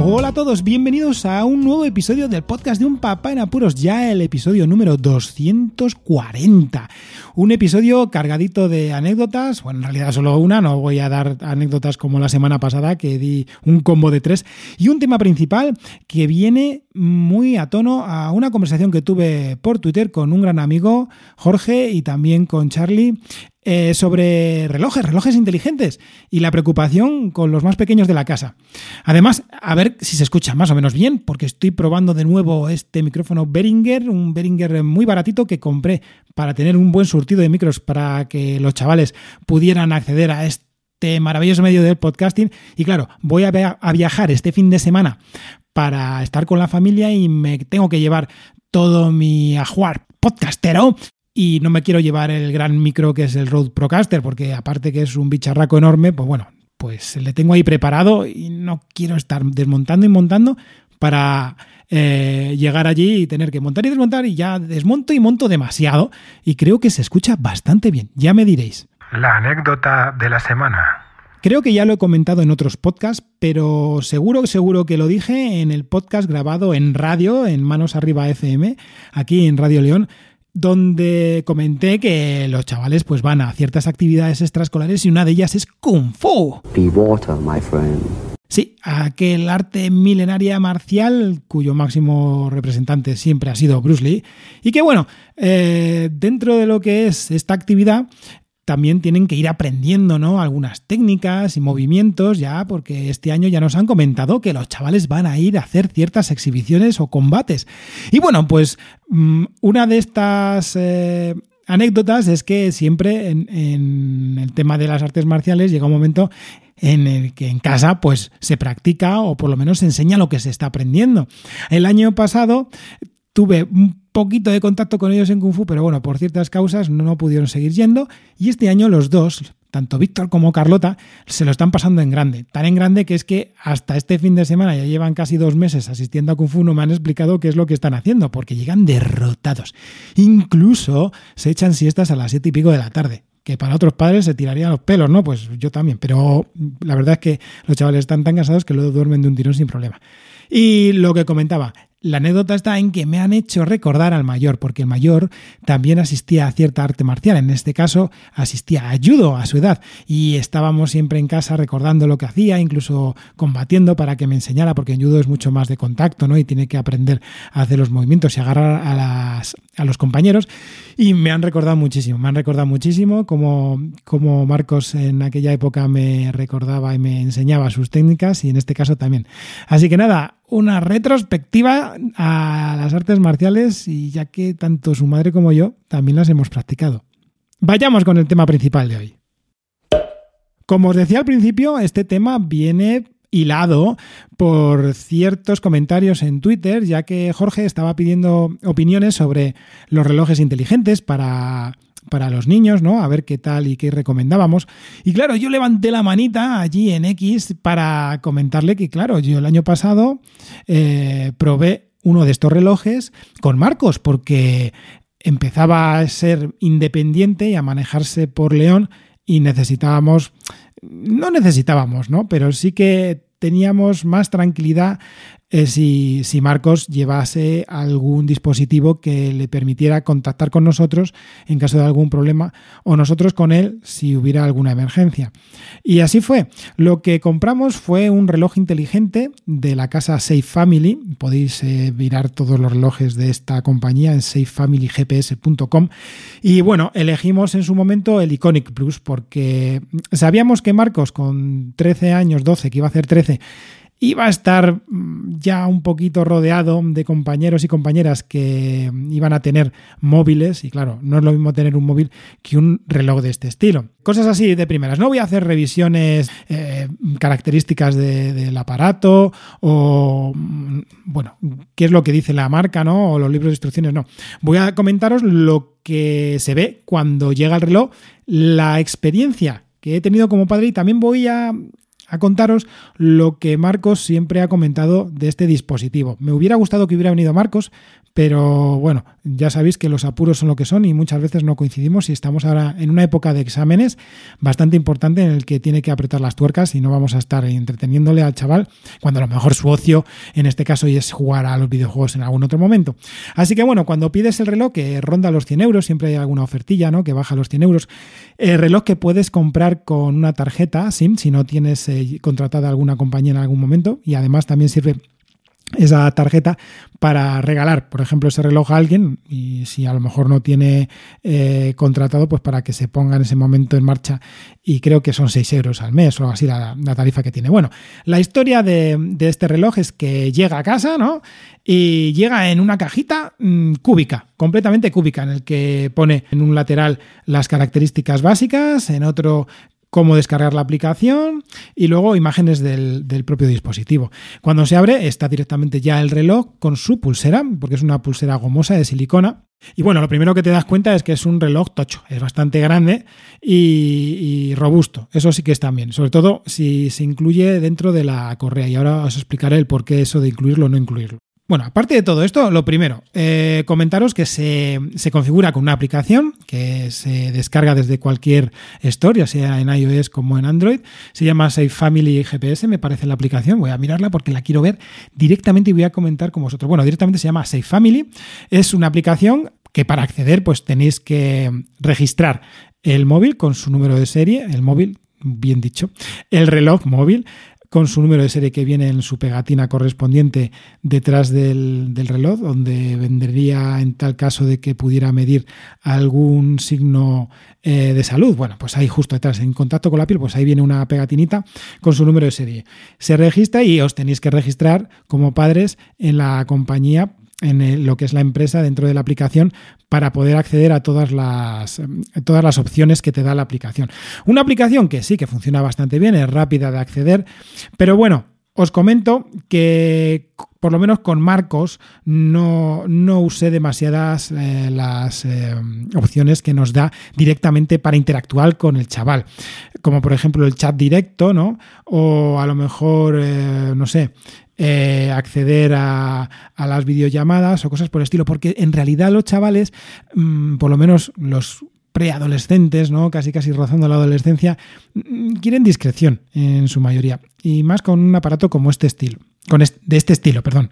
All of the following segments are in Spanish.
Hola a todos, bienvenidos a un nuevo episodio del podcast de Un Papá en Apuros, ya el episodio número 240. Un episodio cargadito de anécdotas, bueno, en realidad solo una, no voy a dar anécdotas como la semana pasada que di un combo de tres, y un tema principal que viene muy a tono a una conversación que tuve por Twitter con un gran amigo, Jorge, y también con Charlie, eh, sobre relojes, relojes inteligentes y la preocupación con los más pequeños de la casa. Además, a ver si se escucha más o menos bien, porque estoy probando de nuevo este micrófono Behringer, un Behringer muy baratito que compré para tener un buen surtido de micros para que los chavales pudieran acceder a este maravilloso medio del podcasting. Y claro, voy a, a viajar este fin de semana para estar con la familia y me tengo que llevar todo mi ajuar podcastero y no me quiero llevar el gran micro que es el Rode Procaster, porque aparte que es un bicharraco enorme, pues bueno, pues le tengo ahí preparado y no quiero estar desmontando y montando para eh, llegar allí y tener que montar y desmontar y ya desmonto y monto demasiado y creo que se escucha bastante bien, ya me diréis. La anécdota de la semana. Creo que ya lo he comentado en otros podcasts, pero seguro, seguro que lo dije en el podcast grabado en radio, en Manos Arriba FM, aquí en Radio León, donde comenté que los chavales pues van a ciertas actividades extraescolares y una de ellas es Kung Fu. Be water, my friend. Sí, aquel arte milenaria marcial cuyo máximo representante siempre ha sido Bruce Lee y que bueno, eh, dentro de lo que es esta actividad también tienen que ir aprendiendo ¿no? algunas técnicas y movimientos ya, porque este año ya nos han comentado que los chavales van a ir a hacer ciertas exhibiciones o combates. Y bueno, pues mm, una de estas... Eh, anécdotas es que siempre en, en, el tema de las artes marciales llega un momento en el que en casa pues se practica o por lo menos se enseña lo que se está aprendiendo. El año pasado tuve un poquito de contacto con ellos en Kung Fu, pero bueno, por ciertas causas no pudieron seguir yendo. Y este año los dos, tanto Víctor como Carlota, se lo están pasando en grande. Tan en grande que es que hasta este fin de semana ya llevan casi dos meses asistiendo a Kung Fu, no me han explicado qué es lo que están haciendo, porque llegan derrotados. Incluso se echan siestas a las siete y pico de la tarde que para otros padres se tirarían los pelos, ¿no? Pues yo también, pero la verdad es que los chavales están tan cansados que luego duermen de un tirón sin problema. Y lo que comentaba, la anécdota está en que me han hecho recordar al mayor, porque el mayor también asistía a cierta arte marcial, en este caso asistía a judo a su edad, y estábamos siempre en casa recordando lo que hacía, incluso combatiendo para que me enseñara, porque en judo es mucho más de contacto, ¿no? Y tiene que aprender a hacer los movimientos y agarrar a, las, a los compañeros, y me han recordado muchísimo, me han recordado muchísimo como, como Marcos en aquella época me recordaba y me enseñaba sus técnicas, y en este caso también. Así que nada, una retrospectiva a las artes marciales y ya que tanto su madre como yo también las hemos practicado. Vayamos con el tema principal de hoy. Como os decía al principio, este tema viene hilado por ciertos comentarios en Twitter, ya que Jorge estaba pidiendo opiniones sobre los relojes inteligentes para para los niños, ¿no? A ver qué tal y qué recomendábamos. Y claro, yo levanté la manita allí en X para comentarle que, claro, yo el año pasado eh, probé uno de estos relojes con Marcos, porque empezaba a ser independiente y a manejarse por León y necesitábamos, no necesitábamos, ¿no? Pero sí que teníamos más tranquilidad eh, si, Marcos llevase algún dispositivo que le permitiera contactar con nosotros en caso de algún problema o nosotros con él si hubiera alguna emergencia. Y así fue. Lo que compramos fue un reloj inteligente de la casa Safe Family. Podéis eh, mirar todos los relojes de esta compañía en safefamilygps.com. Y bueno, elegimos en su momento el Iconic Plus porque sabíamos que Marcos con 13 años, 12, que iba a hacer 13, iba a estar mm, ya un poquito rodeado de compañeros y compañeras que iban a tener móviles y claro, no es lo mismo tener un móvil que un reloj de este estilo. Cosas así de primeras. No voy a hacer revisiones eh, características del aparato o, mm, bueno, qué es lo que dice la marca, ¿no? O los libros de instrucciones, no. Voy a comentaros lo que se ve cuando llega el reloj, la experiencia que he tenido como padre y también voy a a contaros lo que Marcos siempre ha comentado de este dispositivo. Me hubiera gustado que hubiera venido Marcos, pero bueno, ya sabéis que los apuros son lo que son y muchas veces no coincidimos y estamos ahora en una época de exámenes bastante importante en el que tiene que apretar las tuercas y no vamos a estar entreteniéndole al chaval cuando a lo mejor su ocio en este caso es jugar a los videojuegos en algún otro momento. Así que bueno, cuando pides el reloj que ronda los 100 euros, siempre hay alguna ofertilla ¿no? que baja los 100 euros, el reloj que puedes comprar con una tarjeta SIM si no tienes eh, contratada alguna compañía en algún momento y además también sirve esa tarjeta para regalar, por ejemplo, ese reloj a alguien y si a lo mejor no tiene eh, contratado, pues para que se ponga en ese momento en marcha y creo que son 6 euros al mes o algo así la, tarifa que tiene. Bueno, la historia de, este reloj es que llega a casa, ¿no? Y llega en una cajita mm, cúbica, completamente cúbica, en el que pone en un lateral las características básicas, en otro cómo descargar la aplicación y luego imágenes del, propio dispositivo. Cuando se abre está directamente ya el reloj con su pulsera, porque es una pulsera gomosa de silicona. Y bueno, lo primero que te das cuenta es que es un reloj tocho, es bastante grande y, y robusto. Eso sí que está bien, sobre todo si se incluye dentro de la correa. Y ahora os explicaré el por qué eso de incluirlo o no incluirlo. Bueno, aparte de todo esto, lo primero, eh, comentaros que se, configura con una aplicación que se descarga desde cualquier store, ya sea en iOS como en Android. Se llama Safe Family GPS, me parece la aplicación. Voy a mirarla porque la quiero ver directamente y voy a comentar con vosotros. Bueno, directamente se llama Safe Family. Es una aplicación que para acceder pues tenéis que registrar el móvil con su número de serie, el móvil bien dicho, el reloj móvil, con su número de serie que viene en su pegatina correspondiente detrás del, reloj, donde vendría en tal caso de que pudiera medir algún signo eh, de salud. Bueno, pues ahí justo detrás, en contacto con la piel, pues ahí viene una pegatinita con su número de serie. Se registra y os tenéis que registrar como padres en la compañía en lo que es la empresa dentro de la aplicación para poder acceder a todas las, todas las opciones que te da la aplicación. Una aplicación que sí, que funciona bastante bien, es rápida de acceder, pero bueno, os comento que por lo menos con Marcos no, no usé demasiadas eh, las eh, opciones que nos da directamente para interactuar con el chaval, como por ejemplo el chat directo, ¿no? O a lo mejor, eh, no sé, acceder a, las videollamadas o cosas por el estilo, porque en realidad los chavales, mm, por lo menos los preadolescentes, ¿no? casi casi rozando la adolescencia, mm, quieren discreción en su mayoría, y más con un aparato como este estilo, con de este estilo, perdón.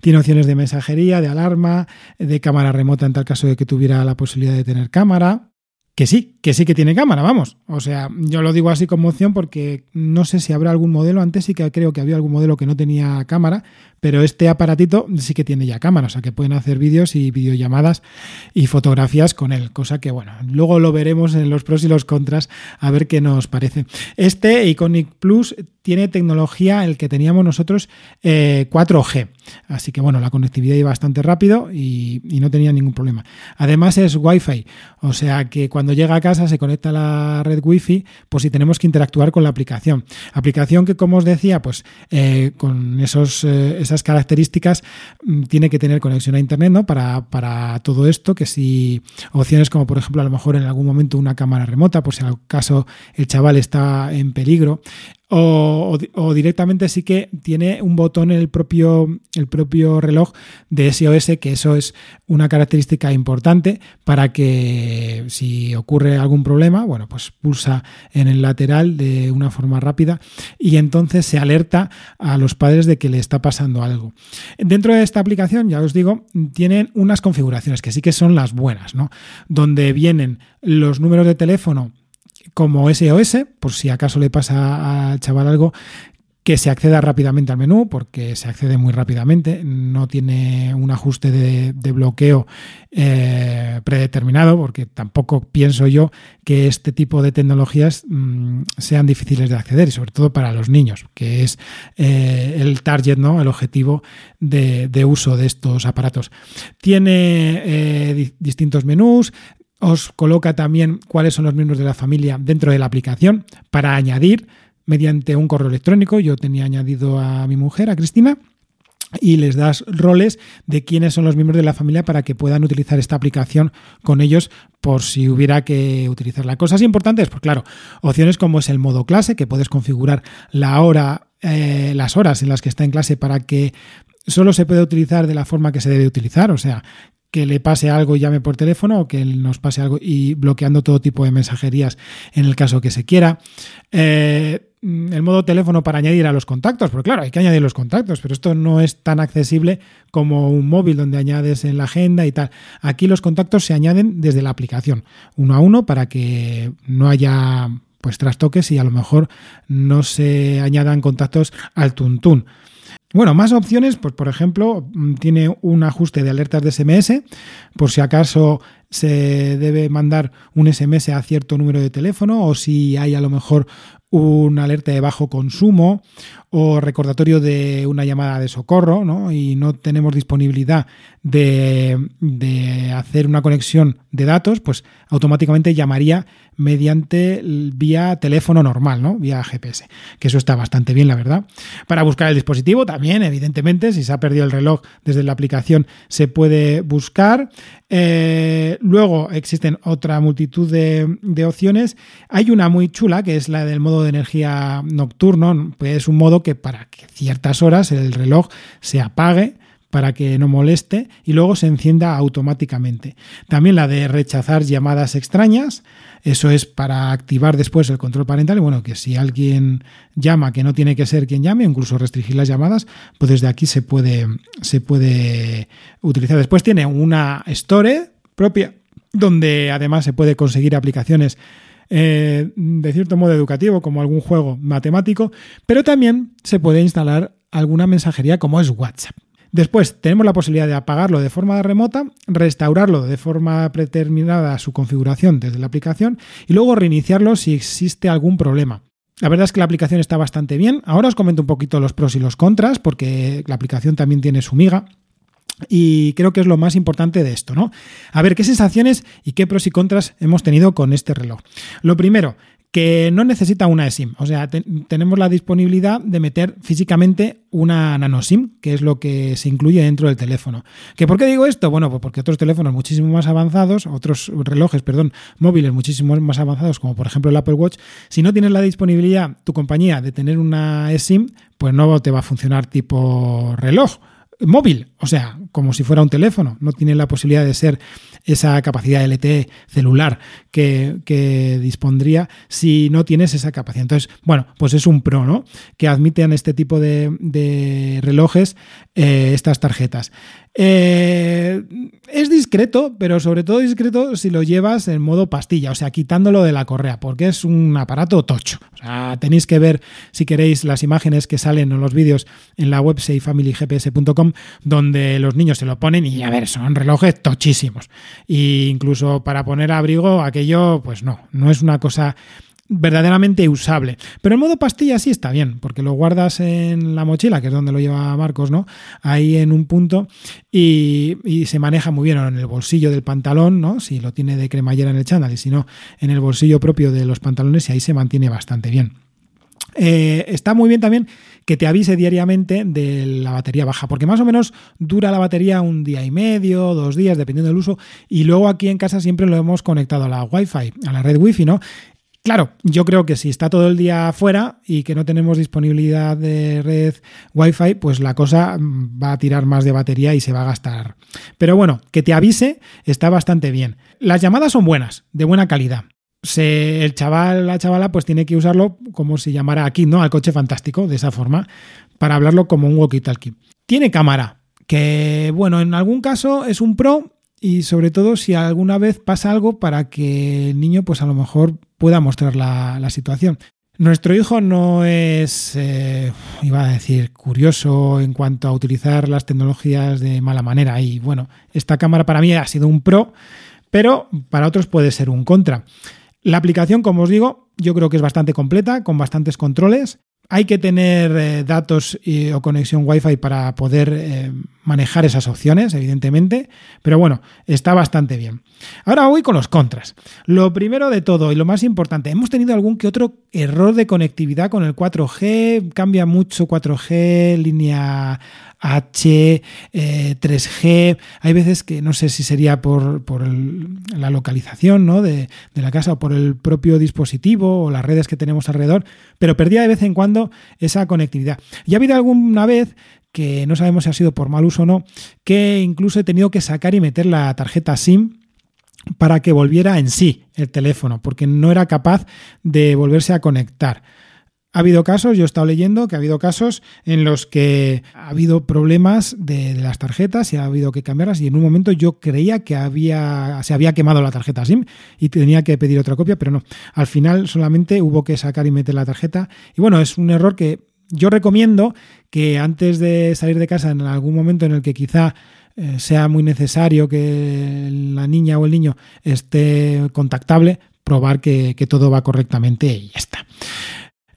Tiene opciones de mensajería, de alarma, de cámara remota en tal caso de que tuviera la posibilidad de tener cámara, que sí, que sí que tiene cámara, vamos. O sea, yo lo digo así como opción porque no sé si habrá algún modelo. Antes sí que creo que había algún modelo que no tenía cámara, pero este aparatito sí que tiene ya cámara, o sea que pueden hacer vídeos y videollamadas y fotografías con él, cosa que bueno, luego lo veremos en los pros y los contras a ver qué nos parece. Este Iconic Plus tiene tecnología, el que teníamos nosotros, 4G. Eh, Así que bueno, la conectividad iba bastante rápido y, no tenía ningún problema. Además es Wi-Fi, o sea que cuando llega a casa se conecta a la red Wi-Fi, pues si tenemos que interactuar con la aplicación. Aplicación que, como os decía, pues eh, con esos, eh, esas características mm, tiene que tener conexión a Internet ¿no? para, para todo esto, que si opciones como por ejemplo a lo mejor en algún momento una cámara remota, por si al caso el chaval está en peligro, o, directamente sí que tiene un botón en el propio, el propio reloj de SOS, que eso es una característica importante para que si ocurre algún problema, bueno, pues pulsa en el lateral de una forma rápida y entonces se alerta a los padres de que le está pasando algo. Dentro de esta aplicación, ya os digo, tienen unas configuraciones que sí que son las buenas, ¿no? Donde vienen los números de teléfono como SOS, por si acaso le pasa al chaval algo, que se acceda rápidamente al menú, porque se accede muy rápidamente, no tiene un ajuste de, bloqueo eh, predeterminado, porque tampoco pienso yo que este tipo de tecnologías mm, sean difíciles de acceder, y sobre todo para los niños, que es eh, el target, ¿no? el objetivo de, uso de estos aparatos. Tiene eh, distintos menús, os coloca también cuáles son los miembros de la familia dentro de la aplicación para añadir mediante un correo electrónico. Yo tenía añadido a mi mujer, a Cristina, y les das roles de quiénes son los miembros de la familia para que puedan utilizar esta aplicación con ellos por si hubiera que utilizarla. Cosas importantes, pues claro, opciones como es el modo clase, que puedes configurar la hora, eh, las horas en las que está en clase para que solo se pueda utilizar de la forma que se debe utilizar, o sea, que le pase algo y llame por teléfono o que nos pase algo y bloqueando todo tipo de mensajerías en el caso que se quiera. Eh, el modo teléfono para añadir a los contactos, porque claro, hay que añadir los contactos, pero esto no es tan accesible como un móvil donde añades en la agenda y tal. Aquí los contactos se añaden desde la aplicación, uno a uno, para que no haya pues trastoques y a lo mejor no se añadan contactos al tuntún. Bueno, más opciones, pues por ejemplo, mm, tiene un ajuste de alertas de SMS, por si acaso se debe mandar un SMS a cierto número de teléfono o si hay a lo mejor una alerta de bajo consumo o recordatorio de una llamada de socorro ¿no? y no tenemos disponibilidad de, hacer una conexión de datos, pues automáticamente llamaría mediante vía teléfono normal, ¿no? vía GPS, que eso está bastante bien, la verdad. Para buscar el dispositivo también, evidentemente, si se ha perdido el reloj desde la aplicación se puede buscar. Eh, luego existen otra multitud de, opciones. Hay una muy chula que es la del modo de energía nocturno, es un modo que para que ciertas horas el reloj se apague para que no moleste y luego se encienda automáticamente. También la de rechazar llamadas extrañas, eso es para activar después el control parental y bueno, que si alguien llama que no tiene que ser quien llame, incluso restringir las llamadas, pues desde aquí se puede, se puede utilizar. Después tiene una store propia donde además se puede conseguir aplicaciones eh, de cierto modo educativo, como algún juego matemático, pero también se puede instalar alguna mensajería como es WhatsApp. Después tenemos la posibilidad de apagarlo de forma remota, restaurarlo de forma predeterminada su configuración desde la aplicación y luego reiniciarlo si existe algún problema. La verdad es que la aplicación está bastante bien. Ahora os comento un poquito los pros y los contras, porque la aplicación también tiene su miga. Y creo que es lo más importante de esto, ¿no? A ver, ¿qué sensaciones y qué pros y contras hemos tenido con este reloj? Lo primero, que no necesita una eSIM. O sea, tenemos la disponibilidad de meter físicamente una nano SIM, que es lo que se incluye dentro del teléfono. ¿Que ¿Por qué digo esto? Bueno, pues porque otros teléfonos muchísimo más avanzados, otros relojes, perdón, móviles muchísimo más avanzados, como por ejemplo el Apple Watch, si no tienes la disponibilidad, tu compañía, de tener una eSIM, pues no te va a funcionar tipo reloj móvil, o sea, como si fuera un teléfono, no tiene la posibilidad de ser esa capacidad LTE celular que, dispondría si no tienes esa capacidad. Entonces, bueno, pues es un pro, ¿no? Que admiten este tipo de, relojes eh, estas tarjetas. Eh, es discreto, pero sobre todo discreto si lo llevas en modo pastilla, o sea, quitándolo de la correa, porque es un aparato tocho. O sea, tenéis que ver, si queréis, las imágenes que salen en los vídeos en la web safamilygps.com, donde los niños se lo ponen y, a ver, son relojes tochísimos. E incluso para poner abrigo, aquello, pues no, no es una cosa verdaderamente usable. Pero en modo pastilla sí está bien, porque lo guardas en la mochila, que es donde lo lleva Marcos, ¿no? Ahí en un punto y, se maneja muy bien en el bolsillo del pantalón, ¿no? Si lo tiene de cremallera en el chándal y si no, en el bolsillo propio de los pantalones y ahí se mantiene bastante bien. Eh, está muy bien también que te avise diariamente de la batería baja, porque más o menos dura la batería un día y medio, dos días, dependiendo del uso, y luego aquí en casa siempre lo hemos conectado a la Wi-Fi, a la red Wi-Fi, ¿no? Claro, yo creo que si está todo el día fuera y que no tenemos disponibilidad de red Wi-Fi, pues la cosa mm, va a tirar más de batería y se va a gastar. Pero bueno, que te avise está bastante bien. Las llamadas son buenas, de buena calidad. El chaval, la chavala, pues tiene que usarlo como si llamara aquí, ¿no? Al coche fantástico, de esa forma, para hablarlo como un walkie-talkie. Tiene cámara, que bueno, en algún caso es un pro y sobre todo si alguna vez pasa algo para que el niño, pues a lo mejor pueda mostrar la, situación. Nuestro hijo no es, eh, iba a decir, curioso en cuanto a utilizar las tecnologías de mala manera. Y bueno, esta cámara para mí ha sido un pro, pero para otros puede ser un contra. La aplicación, como os digo, yo creo que es bastante completa, con bastantes controles. Hay que tener eh, datos o conexión Wi-Fi para poder eh, manejar esas opciones, evidentemente, pero bueno, está bastante bien. Ahora voy con los contras. Lo primero de todo y lo más importante, hemos tenido algún que otro error de conectividad con el 4G, cambia mucho 4G, línea H, 3G. Eh, Hay veces que no sé si sería por, la localización ¿no? de, de, la casa o por el propio dispositivo o las redes que tenemos alrededor, pero perdía de vez en cuando esa conectividad. Y ha habido alguna vez que no sabemos si ha sido por mal uso o no, que incluso he tenido que sacar y meter la tarjeta SIM para que volviera en sí el teléfono, porque no era capaz de volverse a conectar. Ha habido casos, yo he estado leyendo que ha habido casos en los que ha habido problemas de, las tarjetas y ha habido que cambiarlas y en un momento yo creía que había, se había quemado la tarjeta SIM y tenía que pedir otra copia, pero no. Al final solamente hubo que sacar y meter la tarjeta y bueno, es un error que yo recomiendo que antes de salir de casa en algún momento en el que quizá eh, sea muy necesario que la niña o el niño esté contactable, probar que, todo va correctamente y ya está.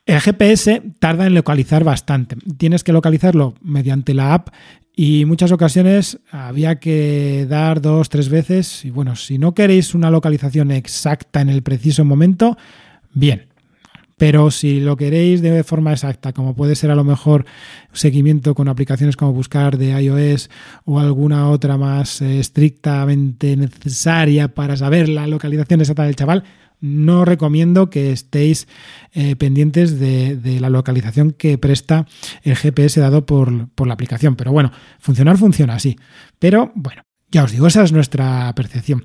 El GPS tarda en localizar bastante. Tienes que localizarlo mediante la app y muchas ocasiones había que dar dos, tres veces. Y bueno, si no queréis una localización exacta en el preciso momento, bien. Pero si lo queréis de forma exacta, como puede ser a lo mejor seguimiento con aplicaciones como buscar de iOS o alguna otra más eh, estrictamente necesaria para saber la localización exacta del chaval, no recomiendo que estéis eh, pendientes de, la localización que presta el GPS dado por, la aplicación. Pero bueno, funcionar funciona así. Pero bueno, ya os digo, esa es nuestra percepción.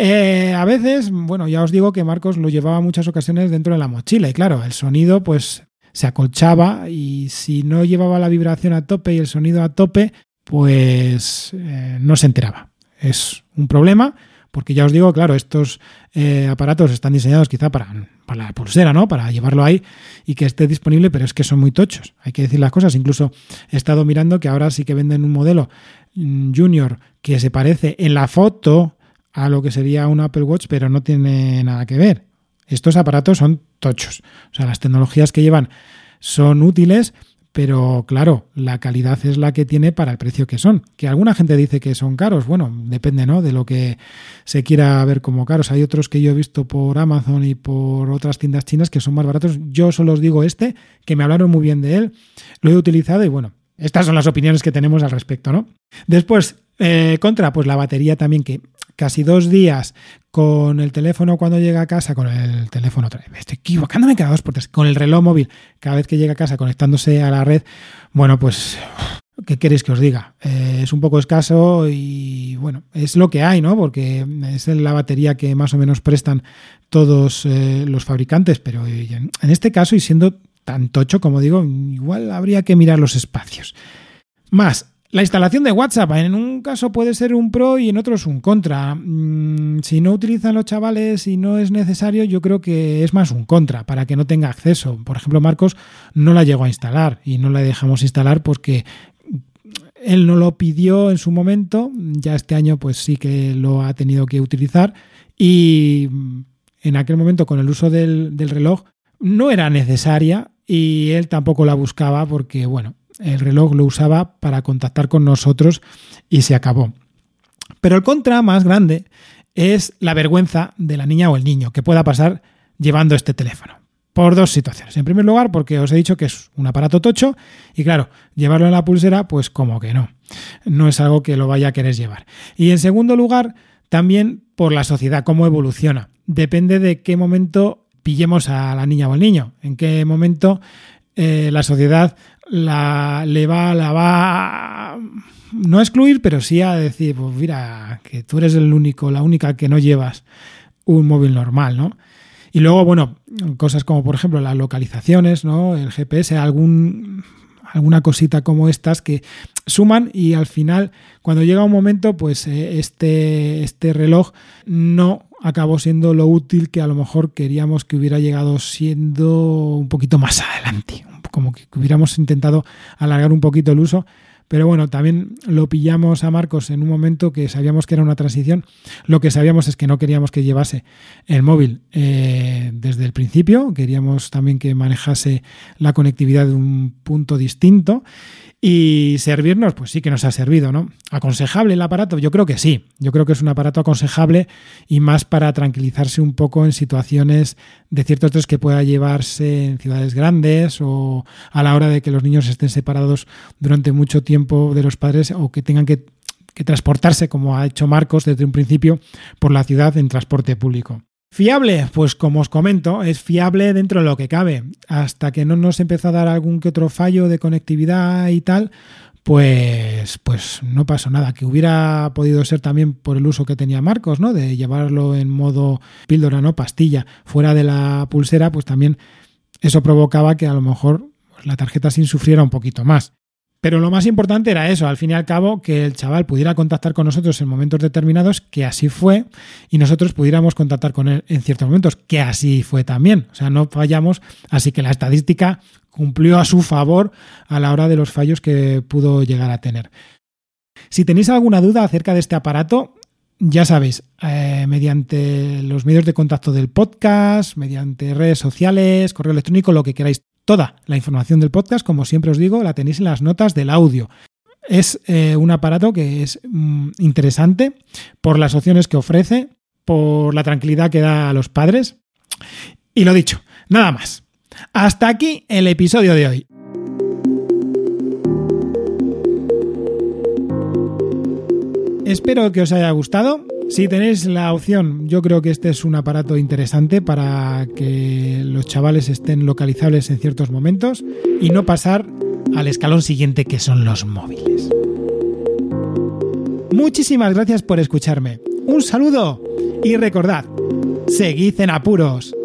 Eh, a veces, bueno, ya os digo que Marcos lo llevaba muchas ocasiones dentro de la mochila y claro, el sonido pues se acolchaba y si no llevaba la vibración a tope y el sonido a tope, pues eh, no se enteraba. Es un problema porque ya os digo, claro, estos eh, aparatos están diseñados quizá para, para, la pulsera, ¿no? Para llevarlo ahí y que esté disponible, pero es que son muy tochos. Hay que decir las cosas. Incluso he estado mirando que ahora sí que venden un modelo mm, junior que se parece en la foto a lo que sería un Apple Watch, pero no tiene nada que ver. Estos aparatos son tochos. O sea, las tecnologías que llevan son útiles, pero claro, la calidad es la que tiene para el precio que son. Que alguna gente dice que son caros, bueno, depende ¿no? de lo que se quiera ver como caros. Hay otros que yo he visto por Amazon y por otras tiendas chinas que son más baratos. Yo solo os digo este, que me hablaron muy bien de él, lo he utilizado y bueno, estas son las opiniones que tenemos al respecto, ¿no? Después, eh, contra, pues la batería también, que casi dos días con el teléfono cuando llega a casa, con el teléfono otra vez, estoy equivocándome cada dos por tres, con el reloj móvil, cada vez que llega a casa conectándose a la red, bueno, pues, ¿qué queréis que os diga? Eh, es un poco escaso y bueno, es lo que hay, ¿no? Porque es la batería que más o menos prestan todos eh, los fabricantes, pero en este caso, y siendo tan tocho como digo, igual habría que mirar los espacios. Más, la instalación de WhatsApp, en un caso puede ser un pro y en otros un contra. Mm, si no utilizan los chavales y no es necesario, yo creo que es más un contra, para que no tenga acceso. Por ejemplo, Marcos no la llegó a instalar y no la dejamos instalar porque él no lo pidió en su momento, ya este año pues sí que lo ha tenido que utilizar y en aquel momento con el uso del, del reloj no era necesaria y él tampoco la buscaba porque, bueno, el reloj lo usaba para contactar con nosotros y se acabó. Pero el contra más grande es la vergüenza de la niña o el niño que pueda pasar llevando este teléfono. Por dos situaciones. En primer lugar, porque os he dicho que es un aparato tocho y claro, llevarlo en la pulsera, pues como que no. No es algo que lo vaya a querer llevar. Y en segundo lugar, también por la sociedad, cómo evoluciona. Depende de qué momento pillemos a la niña o al niño, en qué momento eh, la sociedad la, le va, la va no a excluir, pero sí a decir, pues mira, que tú eres el único, la única que no llevas un móvil normal, ¿no? Y luego, bueno, cosas como por ejemplo las localizaciones, ¿no? El GPS, alguna cosita como estas que suman y al final, cuando llega un momento, pues eh, este, este reloj no acabó siendo lo útil que a lo mejor queríamos que hubiera llegado siendo un poquito más adelante, como que hubiéramos intentado alargar un poquito el uso. Pero bueno, también lo pillamos a Marcos en un momento que sabíamos que era una transición. Lo que sabíamos es que no queríamos que llevase el móvil eh, desde el principio, queríamos también que manejase la conectividad de un punto distinto. Y servirnos, pues sí que nos ha servido, ¿no? ¿Aconsejable el aparato? Yo creo que sí. Yo creo que es un aparato aconsejable y más para tranquilizarse un poco en situaciones de ciertos estrés que pueda llevarse en ciudades grandes o a la hora de que los niños estén separados durante mucho tiempo de los padres o que tengan que transportarse, como ha hecho Marcos desde un principio, por la ciudad en transporte público. Fiable, pues como os comento, es fiable dentro de lo que cabe. Hasta que no nos empezó a dar algún que otro fallo de conectividad y tal, pues, pues no pasó nada. Que hubiera podido ser también por el uso que tenía Marcos, ¿no? De llevarlo en modo píldora, no pastilla, fuera de la pulsera, pues también eso provocaba que a lo mejor la tarjeta SIM sufriera un poquito más. Pero lo más importante era eso, al fin y al cabo, que el chaval pudiera contactar con nosotros en momentos determinados, que así fue, y nosotros pudiéramos contactar con él en ciertos momentos, que así fue también. O sea, no fallamos, así que la estadística cumplió a su favor a la hora de los fallos que pudo llegar a tener. Si tenéis alguna duda acerca de este aparato, ya sabéis, eh, mediante los medios de contacto del podcast, mediante redes sociales, correo electrónico, lo que queráis. Toda la información del podcast, como siempre os digo, la tenéis en las notas del audio. Es eh, un aparato que es mm, interesante por las opciones que ofrece, por la tranquilidad que da a los padres. Y lo dicho, nada más. Hasta aquí el episodio de hoy. Espero que os haya gustado. Si tenéis la opción, yo creo que este es un aparato interesante para que los chavales estén localizables en ciertos momentos y no pasar al escalón siguiente que son los móviles. Muchísimas gracias por escucharme. Un saludo y recordad, seguid en apuros.